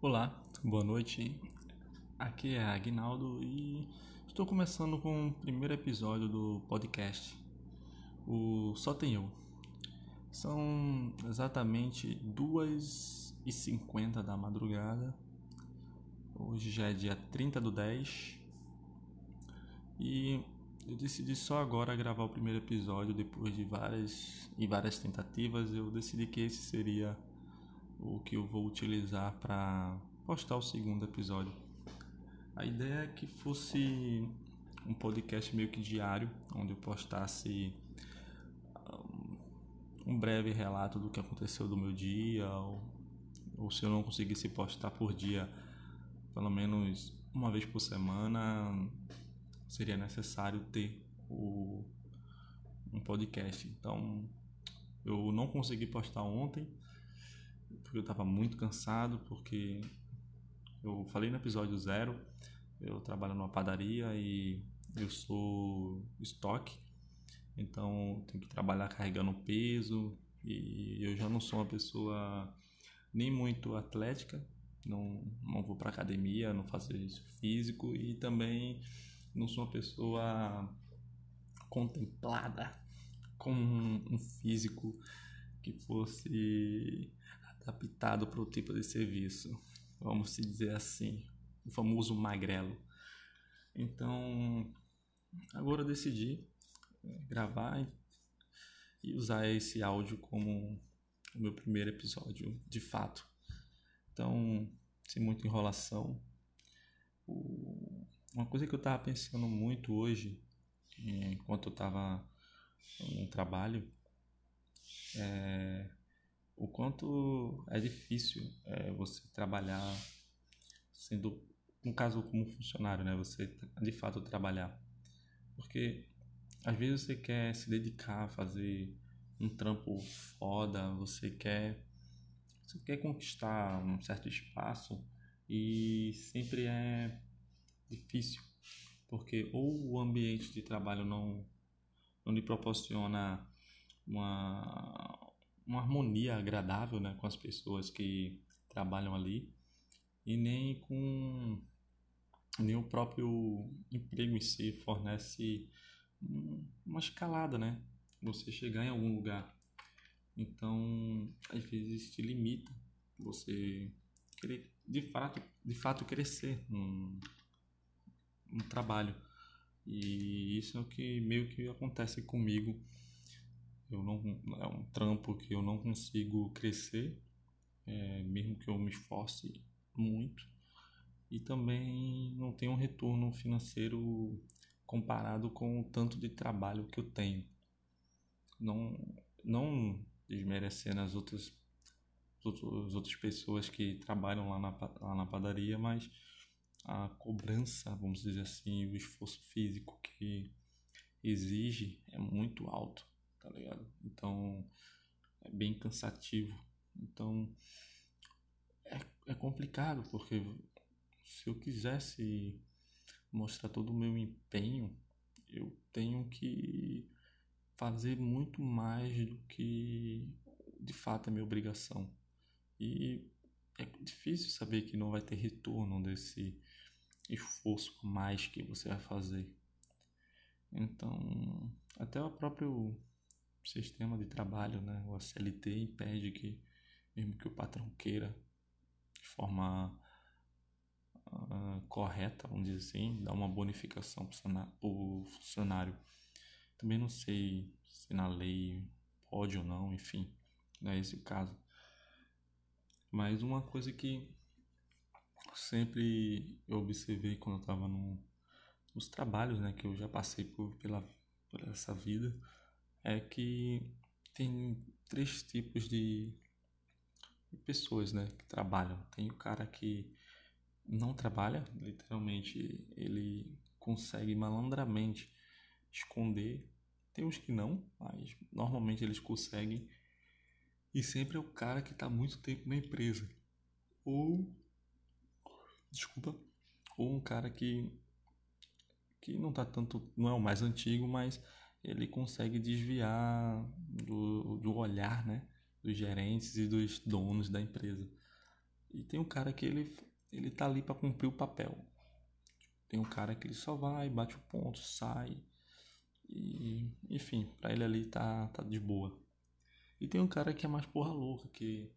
Olá, boa noite. Aqui é Agnaldo e estou começando com o primeiro episódio do podcast. O Só Tem Eu. São exatamente 2h50 da madrugada. Hoje já é dia 30 do 10. E eu decidi só agora gravar o primeiro episódio depois de várias e várias tentativas. Eu decidi que esse seria o que eu vou utilizar para postar o segundo episódio. A ideia é que fosse um podcast meio que diário, onde eu postasse um breve relato do que aconteceu do meu dia, ou, ou se eu não conseguisse postar por dia, pelo menos uma vez por semana, seria necessário ter o, um podcast. Então, eu não consegui postar ontem, porque eu estava muito cansado, porque eu falei no episódio zero, eu trabalho numa padaria e eu sou estoque, então tenho que trabalhar carregando peso e eu já não sou uma pessoa nem muito atlética, não, não vou para academia, não faço exercício físico e também não sou uma pessoa contemplada com um físico que fosse adaptado para o tipo de serviço, vamos se dizer assim, o famoso magrelo. Então, agora eu decidi é, gravar e usar esse áudio como o meu primeiro episódio, de fato. Então, sem muita enrolação, uma coisa que eu estava pensando muito hoje, enquanto eu estava no trabalho, é o quanto é difícil é, você trabalhar sendo, no caso como funcionário, né? Você de fato trabalhar. Porque às vezes você quer se dedicar a fazer um trampo foda, você quer você quer conquistar um certo espaço e sempre é difícil, porque ou o ambiente de trabalho não não lhe proporciona uma uma harmonia agradável né, com as pessoas que trabalham ali e nem com nem o próprio emprego em si fornece uma escalada, né? Você chegar em algum lugar. Então, às vezes te limita você querer de fato, de fato crescer no, trabalho. E isso é o que meio que acontece comigo. Eu não é um trampo que eu não consigo crescer, é, mesmo que eu me esforce muito. E também não tenho um retorno financeiro comparado com o tanto de trabalho que eu tenho. Não, não desmerecendo as outras, as outras pessoas que trabalham lá na, lá na padaria, mas a cobrança, vamos dizer assim, o esforço físico que exige é muito alto, tá ligado? Então é bem cansativo. Então é, é complicado porque se eu quisesse mostrar todo o meu empenho, eu tenho que fazer muito mais do que de fato é minha obrigação. E é difícil saber que não vai ter retorno desse esforço a mais que você vai fazer. Então, até o próprio sistema de trabalho, né, o CLT impede que mesmo que o patrão queira de forma uh, correta, vamos dizer assim, dar uma bonificação para o funcionário. Também não sei se na lei pode ou não, enfim, não é esse o caso. Mas uma coisa que sempre eu observei quando eu estava no, nos trabalhos né, que eu já passei por, pela, por essa vida é que tem três tipos de pessoas né, que trabalham. Tem o cara que não trabalha, literalmente ele consegue malandramente esconder. Tem uns que não, mas normalmente eles conseguem. E sempre é o cara que está muito tempo na empresa. Ou. Desculpa. Ou um cara que. que não tá tanto. não é o mais antigo, mas ele consegue desviar do, do olhar né, dos gerentes e dos donos da empresa. E tem um cara que ele, ele tá ali para cumprir o papel. Tem um cara que ele só vai, bate o ponto, sai. E, enfim, pra ele ali tá, tá de boa. E tem um cara que é mais porra louca, que,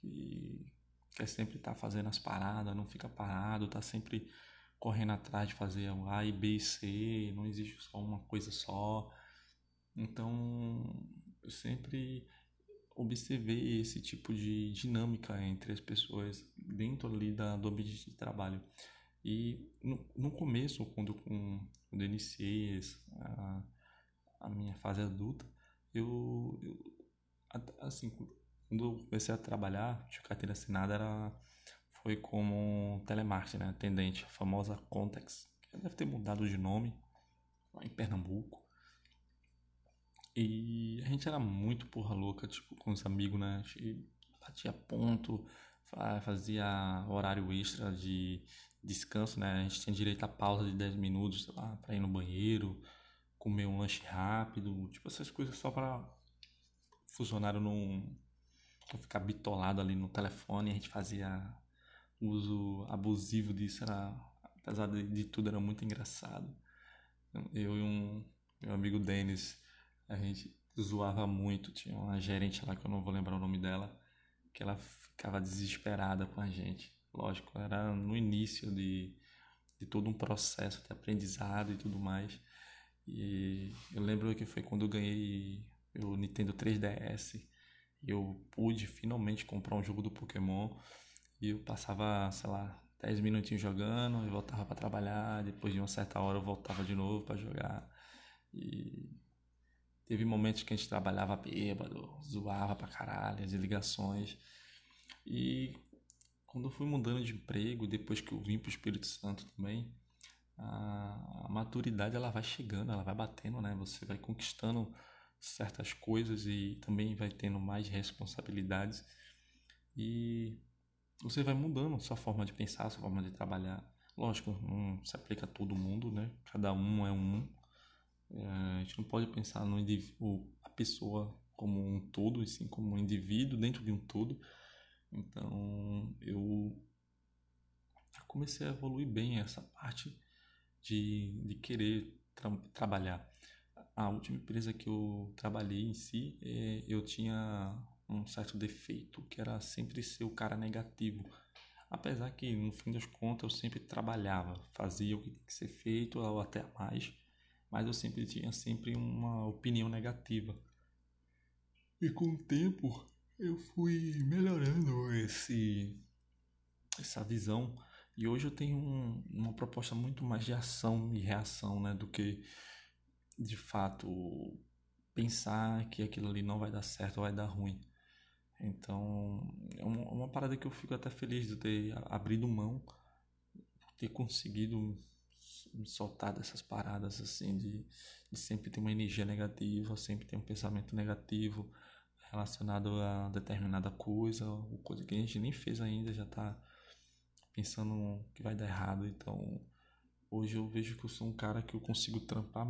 que quer sempre estar tá fazendo as paradas, não fica parado, tá sempre correndo atrás de fazer A e B e C, não existe só uma coisa só. Então, eu sempre observei esse tipo de dinâmica entre as pessoas dentro ali da, do ambiente de trabalho. E no, no começo, quando, quando eu iniciei a, a minha fase adulta, eu, eu assim, quando eu comecei a trabalhar de carteira assinada, era, foi como telemarketing, né? Atendente, a famosa Contex, que deve ter mudado de nome, lá em Pernambuco. E a gente era muito porra louca, tipo, com os amigos, né? A gente batia ponto, fazia horário extra de descanso, né? A gente tinha direito a pausa de 10 minutos, sei lá, pra ir no banheiro, comer um lanche rápido, tipo, essas coisas só para funcionário não ficar bitolado ali no telefone. A gente fazia uso abusivo disso, era, apesar de, tudo, era muito engraçado. Eu e um meu amigo Denis a gente zoava muito. Tinha uma gerente lá que eu não vou lembrar o nome dela, que ela ficava desesperada com a gente. Lógico, era no início de, de todo um processo de aprendizado e tudo mais. E eu lembro que foi quando eu ganhei o Nintendo 3DS. E eu pude finalmente comprar um jogo do Pokémon. E eu passava, sei lá, 10 minutinhos jogando e voltava para trabalhar. Depois de uma certa hora eu voltava de novo para jogar. E Teve momentos que a gente trabalhava bêbado, zoava pra caralho, as ligações. E quando eu fui mudando de emprego, depois que eu vim pro Espírito Santo também, a, maturidade ela vai chegando, ela vai batendo, né? Você vai conquistando certas coisas e também vai tendo mais responsabilidades. E você vai mudando sua forma de pensar, sua forma de trabalhar. Lógico, não se aplica a todo mundo, né? Cada um é um. É, a gente não pode pensar no indivíduo, a pessoa como um todo, e sim como um indivíduo dentro de um todo. Então eu comecei a evoluir bem essa parte de, de querer tra trabalhar. A última empresa que eu trabalhei em si, é, eu tinha um certo defeito, que era sempre ser o cara negativo. Apesar que, no fim das contas, eu sempre trabalhava, fazia o que tinha que ser feito, ou até mais mas eu sempre tinha sempre uma opinião negativa. E com o tempo eu fui melhorando esse essa visão e hoje eu tenho um, uma proposta muito mais de ação e reação, né, do que de fato pensar que aquilo ali não vai dar certo ou vai dar ruim. Então, é uma, uma parada que eu fico até feliz de ter abrido mão, ter conseguido me soltar dessas paradas assim de, de sempre ter uma energia negativa, sempre ter um pensamento negativo relacionado a determinada coisa, ou coisa que a gente nem fez ainda, já tá pensando que vai dar errado. Então, hoje eu vejo que eu sou um cara que eu consigo trampar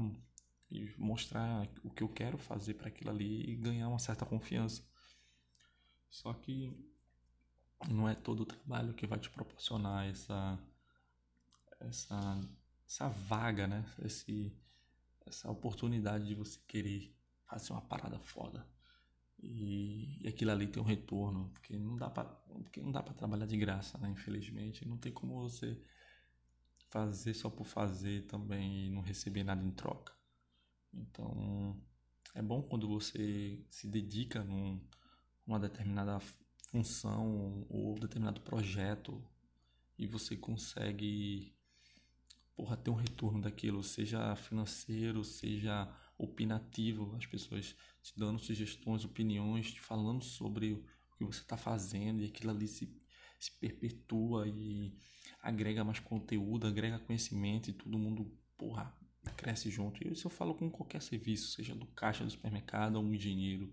e mostrar o que eu quero fazer para aquilo ali e ganhar uma certa confiança. Só que não é todo o trabalho que vai te proporcionar essa essa essa vaga, né? Esse, essa oportunidade de você querer fazer uma parada foda. E, e aquilo ali tem um retorno, porque não dá para porque não dá para trabalhar de graça, né? Infelizmente, não tem como você fazer só por fazer também e não receber nada em troca. Então, é bom quando você se dedica num uma determinada função ou determinado projeto e você consegue porra, ter um retorno daquilo, seja financeiro, seja opinativo, as pessoas te dando sugestões, opiniões, te falando sobre o que você está fazendo e aquilo ali se, se perpetua e agrega mais conteúdo, agrega conhecimento e todo mundo, porra, cresce junto. E isso eu falo com qualquer serviço, seja do caixa do supermercado ou um engenheiro.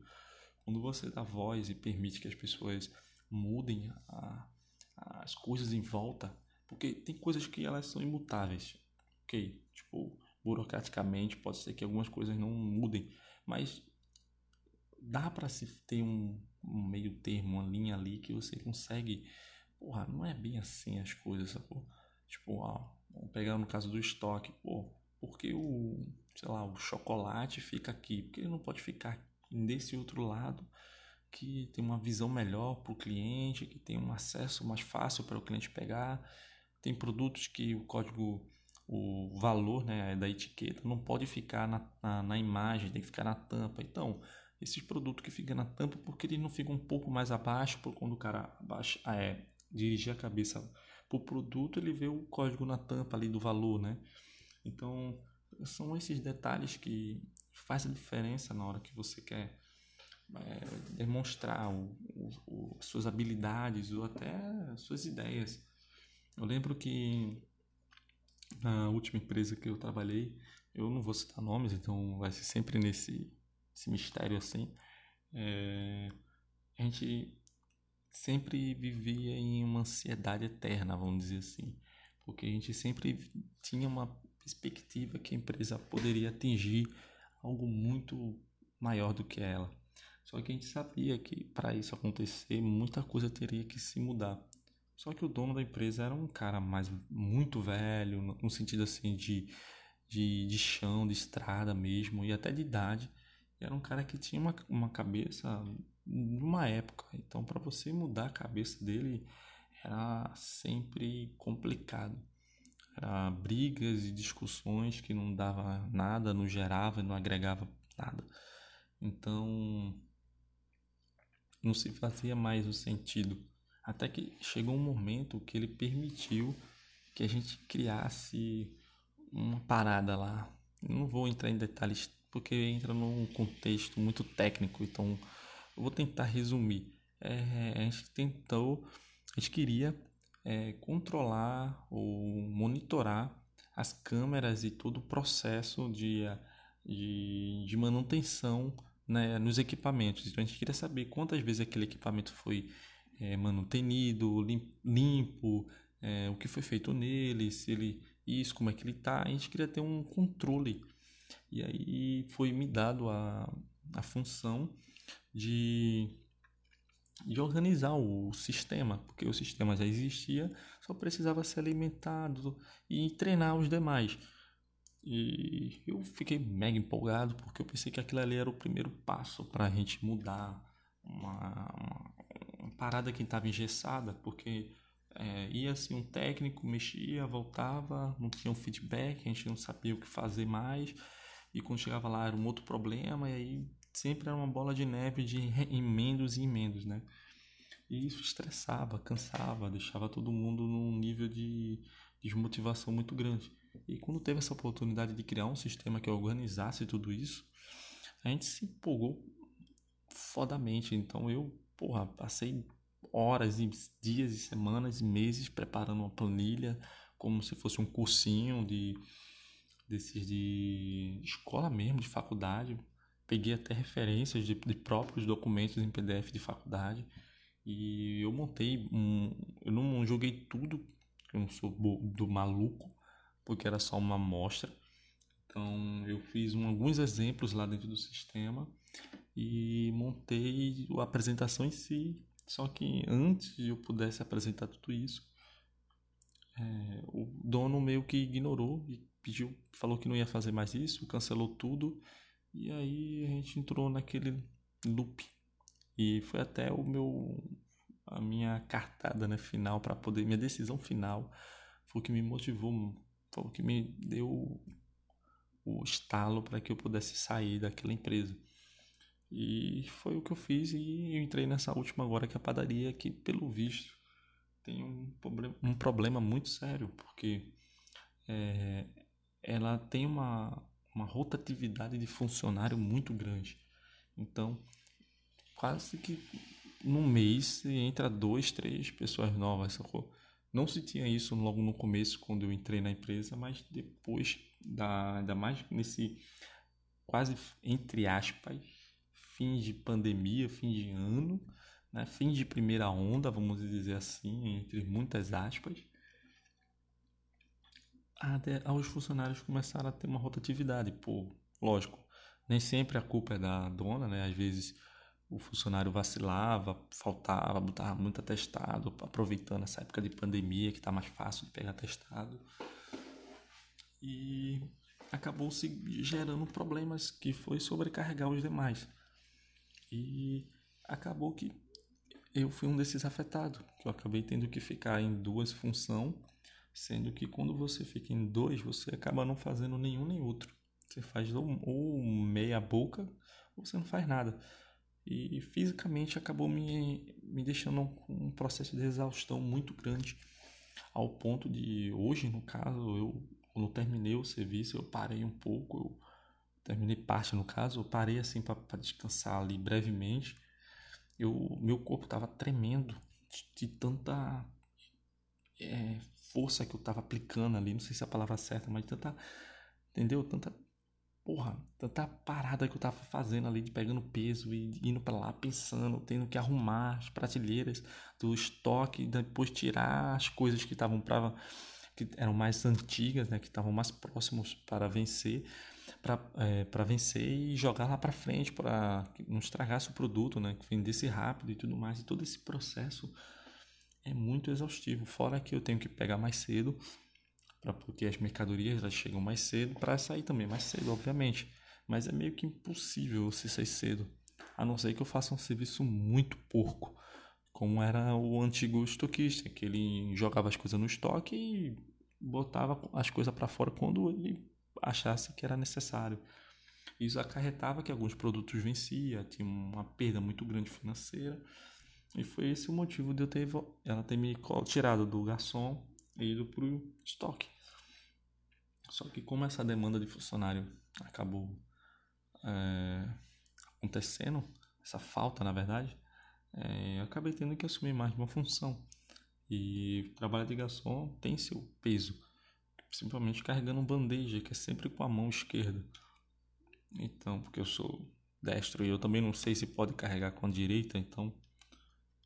Quando você dá voz e permite que as pessoas mudem a, as coisas em volta, porque tem coisas que elas são imutáveis. Ok, tipo, burocraticamente pode ser que algumas coisas não mudem, mas dá para se ter um, um, meio termo, uma linha ali que você consegue porra, não é bem assim as coisas, sacou? Tipo, ó, vamos pegar no caso do estoque, pô, porque o, sei lá, o chocolate fica aqui? Porque ele não pode ficar desse outro lado que tem uma visão melhor para o cliente, que tem um acesso mais fácil para o cliente pegar. Tem produtos que o código, o valor né, da etiqueta não pode ficar na, na, na imagem, tem que ficar na tampa. Então, esses produtos que ficam na tampa, porque eles não ficam um pouco mais abaixo, por quando o cara abaixa, ah, é, dirigir a cabeça para o produto, ele vê o código na tampa ali do valor, né? Então, são esses detalhes que fazem a diferença na hora que você quer é, demonstrar o, o, suas habilidades ou até suas ideias. Eu lembro que na última empresa que eu trabalhei, eu não vou citar nomes, então vai ser sempre nesse esse mistério assim. É, a gente sempre vivia em uma ansiedade eterna, vamos dizer assim, porque a gente sempre tinha uma perspectiva que a empresa poderia atingir algo muito maior do que ela. Só que a gente sabia que para isso acontecer, muita coisa teria que se mudar. Só que o dono da empresa era um cara mais muito velho, no sentido assim de, de, de chão, de estrada mesmo, e até de idade. E era um cara que tinha uma, uma cabeça de uma época. Então, para você mudar a cabeça dele, era sempre complicado. Era brigas e discussões que não dava nada, não gerava, não agregava nada. Então, não se fazia mais o sentido. Até que chegou um momento que ele permitiu que a gente criasse uma parada lá. Não vou entrar em detalhes porque entra num contexto muito técnico, então eu vou tentar resumir. É, a gente tentou, a gente queria é, controlar ou monitorar as câmeras e todo o processo de, de, de manutenção né, nos equipamentos. Então a gente queria saber quantas vezes aquele equipamento foi é, manutenido, limpo, é, o que foi feito nele, se ele isso, como é que ele está. A gente queria ter um controle. E aí foi me dado a, a função de, de organizar o sistema, porque o sistema já existia, só precisava ser alimentado e treinar os demais. E eu fiquei mega empolgado porque eu pensei que aquilo ali era o primeiro passo para a gente mudar uma, uma, uma parada que estava engessada, porque é, ia assim um técnico, mexia, voltava, não tinha um feedback, a gente não sabia o que fazer mais, e quando chegava lá era um outro problema, e aí sempre era uma bola de neve de emendos e emendos, né? E isso estressava, cansava, deixava todo mundo num nível de desmotivação muito grande. E quando teve essa oportunidade de criar um sistema que organizasse tudo isso, a gente se empolgou fodamente. Então eu, porra, passei horas e dias e semanas e meses preparando uma planilha como se fosse um cursinho de desses de escola mesmo, de faculdade. Peguei até referências de, de próprios documentos em PDF de faculdade e eu montei um, eu não joguei tudo, eu não sou do maluco, porque era só uma amostra. Então eu fiz um, alguns exemplos lá dentro do sistema e montei a apresentação em si. Só que antes de eu pudesse apresentar tudo isso, é, o dono meio que ignorou e pediu, falou que não ia fazer mais isso, cancelou tudo e aí a gente entrou naquele loop e foi até o meu a minha cartada né, final para poder minha decisão final foi o que me motivou foi o que me deu o estalo para que eu pudesse sair daquela empresa. E foi o que eu fiz e eu entrei nessa última agora que é a padaria, que pelo visto tem um problema, um problema muito sério, porque é, ela tem uma, uma rotatividade de funcionário muito grande. Então, quase que no mês entra dois, três pessoas novas, sacou? Não se tinha isso logo no começo, quando eu entrei na empresa, mas depois, da, ainda mais nesse quase, entre aspas, fim de pandemia, fim de ano, né? fim de primeira onda, vamos dizer assim, entre muitas aspas, até os funcionários começaram a ter uma rotatividade. Pô, lógico, nem sempre a culpa é da dona, né? Às vezes o funcionário vacilava, faltava, botava muito atestado, aproveitando essa época de pandemia que está mais fácil de pegar atestado. E acabou se gerando problemas que foi sobrecarregar os demais. E acabou que eu fui um desses afetados, que eu acabei tendo que ficar em duas funções, sendo que quando você fica em dois, você acaba não fazendo nenhum nem outro. Você faz ou meia boca ou você não faz nada. E fisicamente acabou me, me deixando um, um processo de exaustão muito grande, ao ponto de hoje, no caso, eu quando terminei o serviço, eu parei um pouco, eu terminei parte no caso, eu parei assim para descansar ali brevemente. Eu, meu corpo estava tremendo de, de tanta é, força que eu estava aplicando ali, não sei se é a palavra certa, mas tanta, entendeu? Tanta porra, tanta parada que eu tava fazendo ali, de pegando peso e indo para lá pensando, tendo que arrumar as prateleiras do estoque, depois tirar as coisas que estavam para que eram mais antigas, né, que estavam mais próximos para vencer, para é, para vencer e jogar lá para frente para não estragasse o produto, né, que vendesse rápido e tudo mais. E todo esse processo é muito exaustivo. Fora que eu tenho que pegar mais cedo para porque as mercadorias elas chegam mais cedo para sair também mais cedo, obviamente. Mas é meio que impossível você sair cedo, a não ser que eu faça um serviço muito porco, como era o antigo estoquista, que ele jogava as coisas no estoque e botava as coisas para fora quando ele achasse que era necessário. Isso acarretava que alguns produtos vencia, tinha uma perda muito grande financeira. E foi esse o motivo de eu ter ela ter me tirado do garçom e ido para o estoque. Só que como essa demanda de funcionário acabou é, acontecendo, essa falta na verdade, é, eu acabei tendo que assumir mais de uma função. E o trabalho de garçom tem seu peso, principalmente carregando bandeja, que é sempre com a mão esquerda. Então, porque eu sou destro e eu também não sei se pode carregar com a direita, então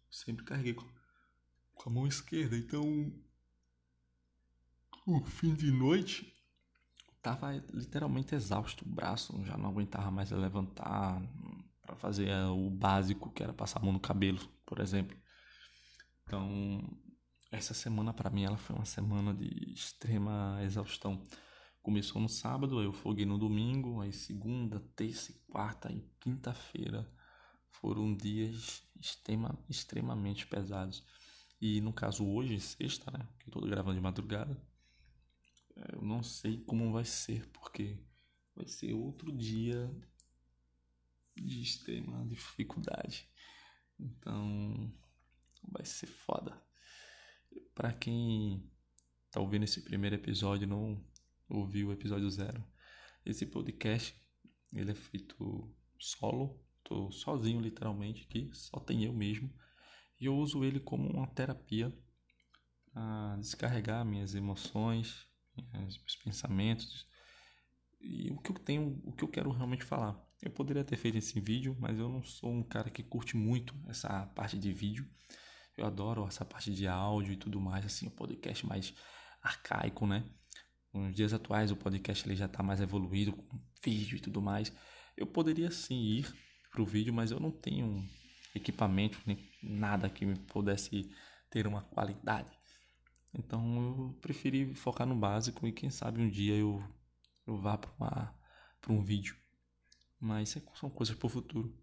sempre carreguei com, a mão esquerda. Então, o fim de noite tava literalmente exausto, o braço já não aguentava mais levantar para fazer o básico que era passar a mão no cabelo, por exemplo. Então, essa semana para mim ela foi uma semana de extrema exaustão. Começou no sábado, eu foguei no domingo, aí segunda, terça, quarta e quinta-feira foram dias extrema, extremamente pesados. E no caso hoje, sexta, né, que eu tô gravando de madrugada, eu não sei como vai ser, porque vai ser outro dia de extrema dificuldade. Então, vai ser foda. Para quem tá ouvindo esse primeiro episódio não ouviu o episódio zero, esse podcast ele é feito solo, tô sozinho literalmente aqui, só tem eu mesmo, e eu uso ele como uma terapia para descarregar minhas emoções, meus pensamentos e o que eu tenho, o que eu quero realmente falar. Eu poderia ter feito esse vídeo, mas eu não sou um cara que curte muito essa parte de vídeo. Eu adoro essa parte de áudio e tudo mais, assim, o podcast mais arcaico, né? Nos dias atuais o podcast ele já está mais evoluído com vídeo e tudo mais. Eu poderia sim ir para o vídeo, mas eu não tenho equipamento nem nada que me pudesse ter uma qualidade. Então eu preferi focar no básico e quem sabe um dia eu, eu vá para um vídeo. Mas são coisas para o futuro.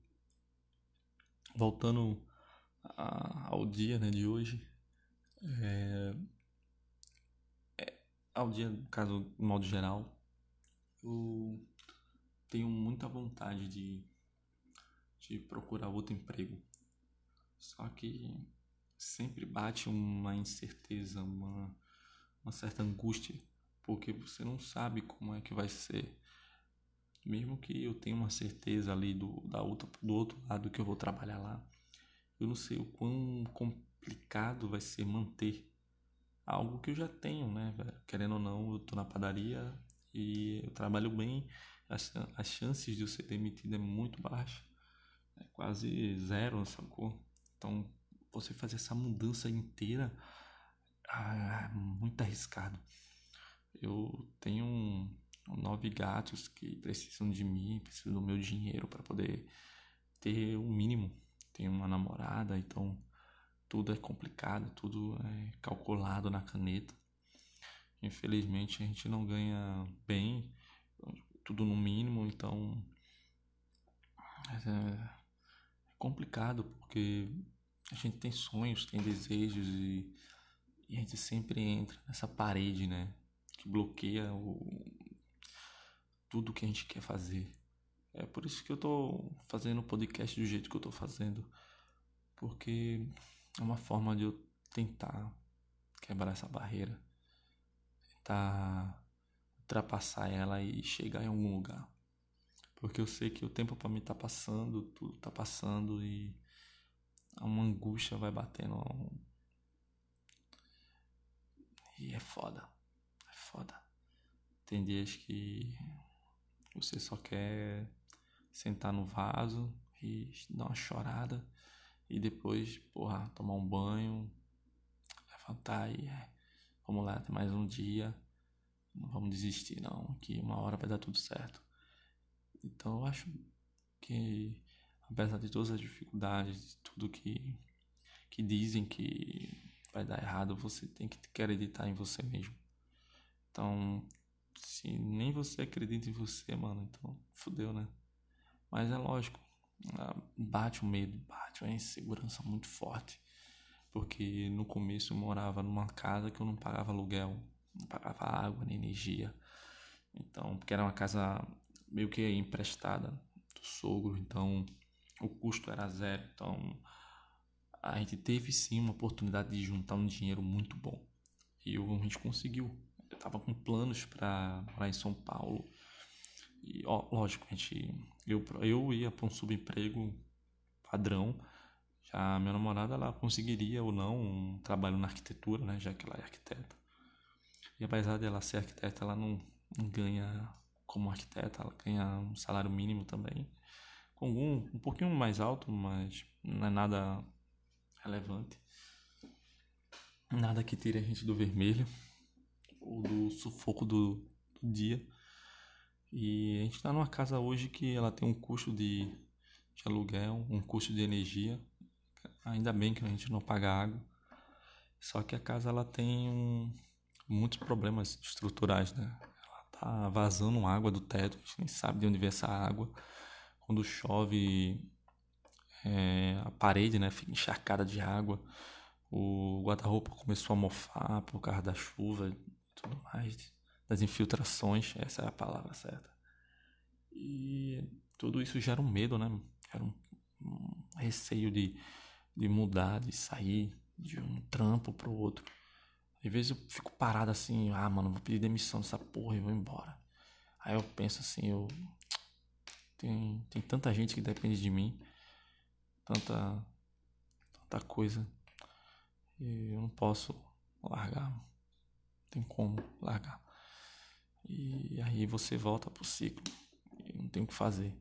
Voltando a, ao dia né, de hoje. É, é, ao dia, no caso, de modo geral, eu tenho muita vontade de, de procurar outro emprego. Só que sempre bate uma incerteza, uma, uma certa angústia, porque você não sabe como é que vai ser. Mesmo que eu tenha uma certeza ali do, da outra, do outro lado que eu vou trabalhar lá, eu não sei o quão complicado vai ser manter algo que eu já tenho, né, velho? Querendo ou não, eu tô na padaria e eu trabalho bem, as, as chances de eu ser demitido é muito baixa, quase zero, sacou? Então, você fazer essa mudança inteira ah, é muito arriscado. Eu tenho um, nove gatos que precisam de mim, precisam do meu dinheiro para poder ter o mínimo. Tem uma namorada, então tudo é complicado, tudo é calculado na caneta. Infelizmente a gente não ganha bem, tudo no mínimo, então é complicado porque a gente tem sonhos, tem desejos e, e a gente sempre entra nessa parede, né? Que bloqueia o, tudo que a gente quer fazer. É por isso que eu tô fazendo o podcast do jeito que eu tô fazendo. Porque é uma forma de eu tentar quebrar essa barreira. Tentar ultrapassar ela e chegar em algum lugar. Porque eu sei que o tempo para mim tá passando, tudo tá passando e uma angústia vai batendo. E é foda. É foda. Tem dias que você só quer sentar no vaso e dar uma chorada e depois, porra, tomar um banho, levantar e é, vamos lá, tem mais um dia. Não vamos desistir não, que uma hora vai dar tudo certo. Então eu acho que apesar de todas as dificuldades, de tudo que que dizem que vai dar errado, você tem que acreditar em você mesmo. Então, se nem você acredita em você, mano, então fudeu, né? Mas é lógico, ah, bate o medo, bate uma insegurança muito forte. Porque no começo eu morava numa casa que eu não pagava aluguel, não pagava água nem energia. Então, porque era uma casa meio que emprestada do sogro, então o custo era zero. Então, a gente teve sim uma oportunidade de juntar um dinheiro muito bom. E a gente conseguiu eu tava com planos para morar em São Paulo. E, ó, lógico, a gente, eu, eu ia para um subemprego padrão. Já a minha namorada, ela conseguiria ou não um trabalho na arquitetura, né? Já que ela é arquiteta. E apesar dela ser arquiteta, ela não, não ganha como arquiteta, ela ganha um salário mínimo também. Com algum, um pouquinho mais alto, mas não é nada relevante. Nada que tire a gente do vermelho ou do sufoco do, do dia. E a gente está numa casa hoje que ela tem um custo de, de aluguel, um custo de energia. Ainda bem que a gente não paga água. Só que a casa ela tem um, muitos problemas estruturais, né? Tá vazando água do teto, a gente nem sabe de onde vem essa água. Quando chove, é, a parede né, fica encharcada de água. O guarda-roupa começou a mofar por causa da chuva, tudo mais, das infiltrações, essa é a palavra certa. E tudo isso gera um medo, né? Gera um, um receio de, de mudar, de sair de um trampo pro outro. Às vezes eu fico parado assim, ah, mano, vou pedir demissão dessa porra e vou embora. Aí eu penso assim, eu tem, tem tanta gente que depende de mim, tanta tanta coisa. E eu não posso largar tem como largar. E aí você volta pro ciclo. E não tem o que fazer.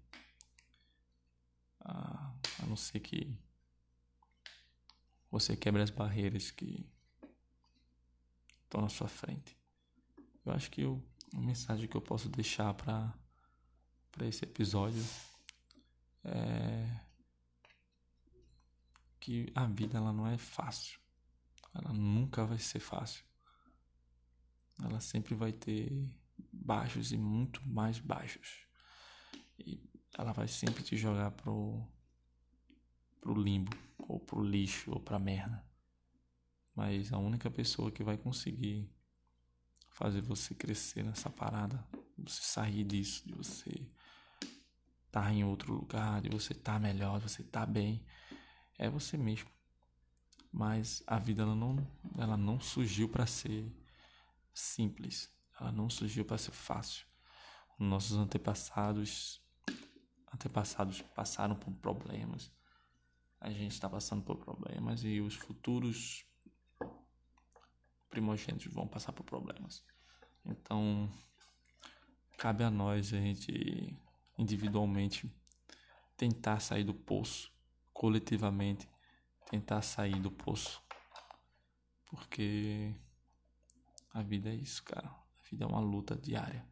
A, a não ser que você quebre as barreiras que estão na sua frente. Eu acho que eu, a mensagem que eu posso deixar para para esse episódio é que a vida ela não é fácil. Ela nunca vai ser fácil ela sempre vai ter baixos e muito mais baixos. E ela vai sempre te jogar pro, pro limbo, ou pro lixo, ou pra merda. Mas a única pessoa que vai conseguir fazer você crescer nessa parada, você sair disso, de você estar tá em outro lugar, de você estar tá melhor, de você estar tá bem, é você mesmo. Mas a vida ela não, ela não surgiu para ser simples. Ela não surgiu para ser fácil. Nossos antepassados antepassados passaram por problemas. A gente está passando por problemas e os futuros primogênitos vão passar por problemas. Então, cabe a nós a gente individualmente tentar sair do poço, coletivamente tentar sair do poço. Porque a vida é isso, cara. A vida é uma luta diária.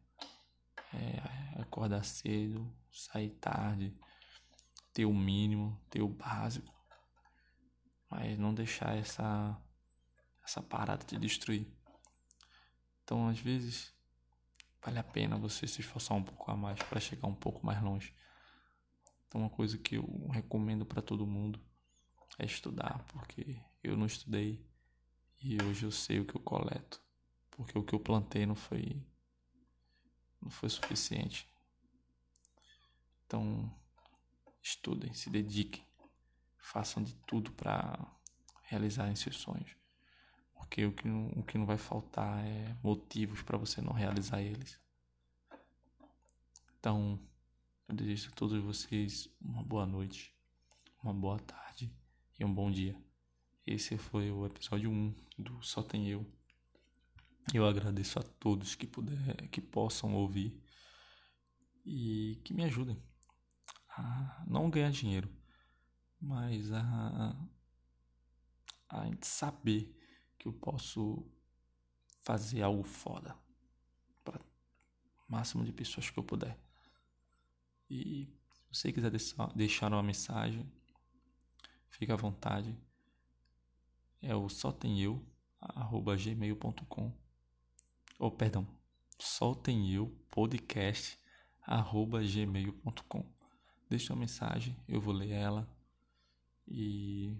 É acordar cedo, sair tarde, ter o mínimo, ter o básico, mas não deixar essa essa parada te destruir. Então, às vezes, vale a pena você se esforçar um pouco a mais para chegar um pouco mais longe. Então, uma coisa que eu recomendo para todo mundo é estudar, porque eu não estudei e hoje eu sei o que eu coleto, porque o que eu plantei não foi não foi suficiente. Então, estudem, se dediquem, façam de tudo para realizarem seus sonhos. Porque o que, não, o que não vai faltar é motivos para você não realizar eles. Então, eu desejo a todos vocês uma boa noite, uma boa tarde e um bom dia. Esse foi o episódio 1 do Só Tem Eu. Eu agradeço a todos que puder, que possam ouvir e que me ajudem a não ganhar dinheiro, mas a, a saber que eu posso fazer algo foda para máximo de pessoas que eu puder. E se você quiser deixar uma mensagem, fica à vontade. É o só tem eu arroba gmail.com ou perdão, só tem eu podcast arroba gmail.com. Deixe uma mensagem, eu vou ler ela e,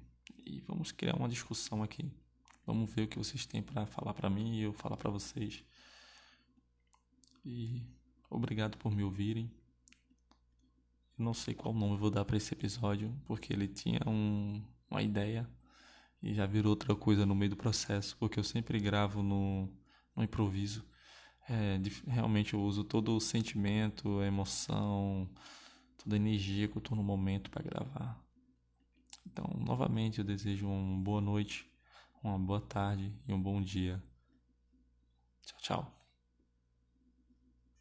e vamos criar uma discussão aqui. Vamos ver o que vocês têm para falar para mim e eu falar para vocês. E obrigado por me ouvirem. Eu não sei qual nome eu vou dar para esse episódio, porque ele tinha um, uma ideia e já virou outra coisa no meio do processo, porque eu sempre gravo no, no improviso. É, realmente eu uso todo o sentimento, a emoção, toda a energia que eu estou no momento para gravar. Então, novamente, eu desejo uma boa noite uma boa tarde e um bom dia. Tchau, tchau.